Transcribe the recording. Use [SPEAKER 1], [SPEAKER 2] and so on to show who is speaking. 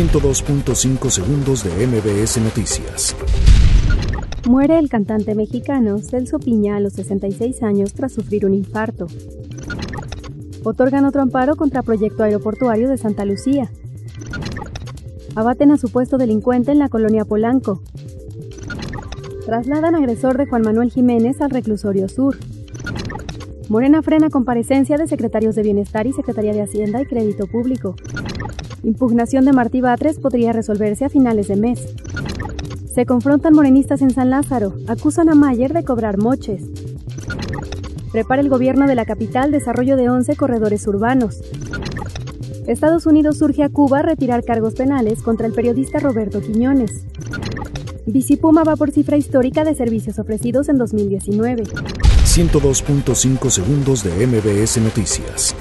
[SPEAKER 1] 102.5 segundos de MBS Noticias.
[SPEAKER 2] Muere el cantante mexicano Celso Piña a los 66 años tras sufrir un infarto. Otorgan otro amparo contra proyecto aeroportuario de Santa Lucía. Abaten a supuesto delincuente en la colonia Polanco. Trasladan agresor de Juan Manuel Jiménez al reclusorio sur. Morena frena comparecencia de secretarios de Bienestar y Secretaría de Hacienda y Crédito Público. Impugnación de Martí Batres podría resolverse a finales de mes. Se confrontan morenistas en San Lázaro, acusan a Mayer de cobrar moches. Prepara el gobierno de la capital desarrollo de 11 corredores urbanos. Estados Unidos surge a Cuba a retirar cargos penales contra el periodista Roberto Quiñones. Bicipuma va por cifra histórica de servicios ofrecidos en 2019.
[SPEAKER 1] 102.5 segundos de MBS Noticias.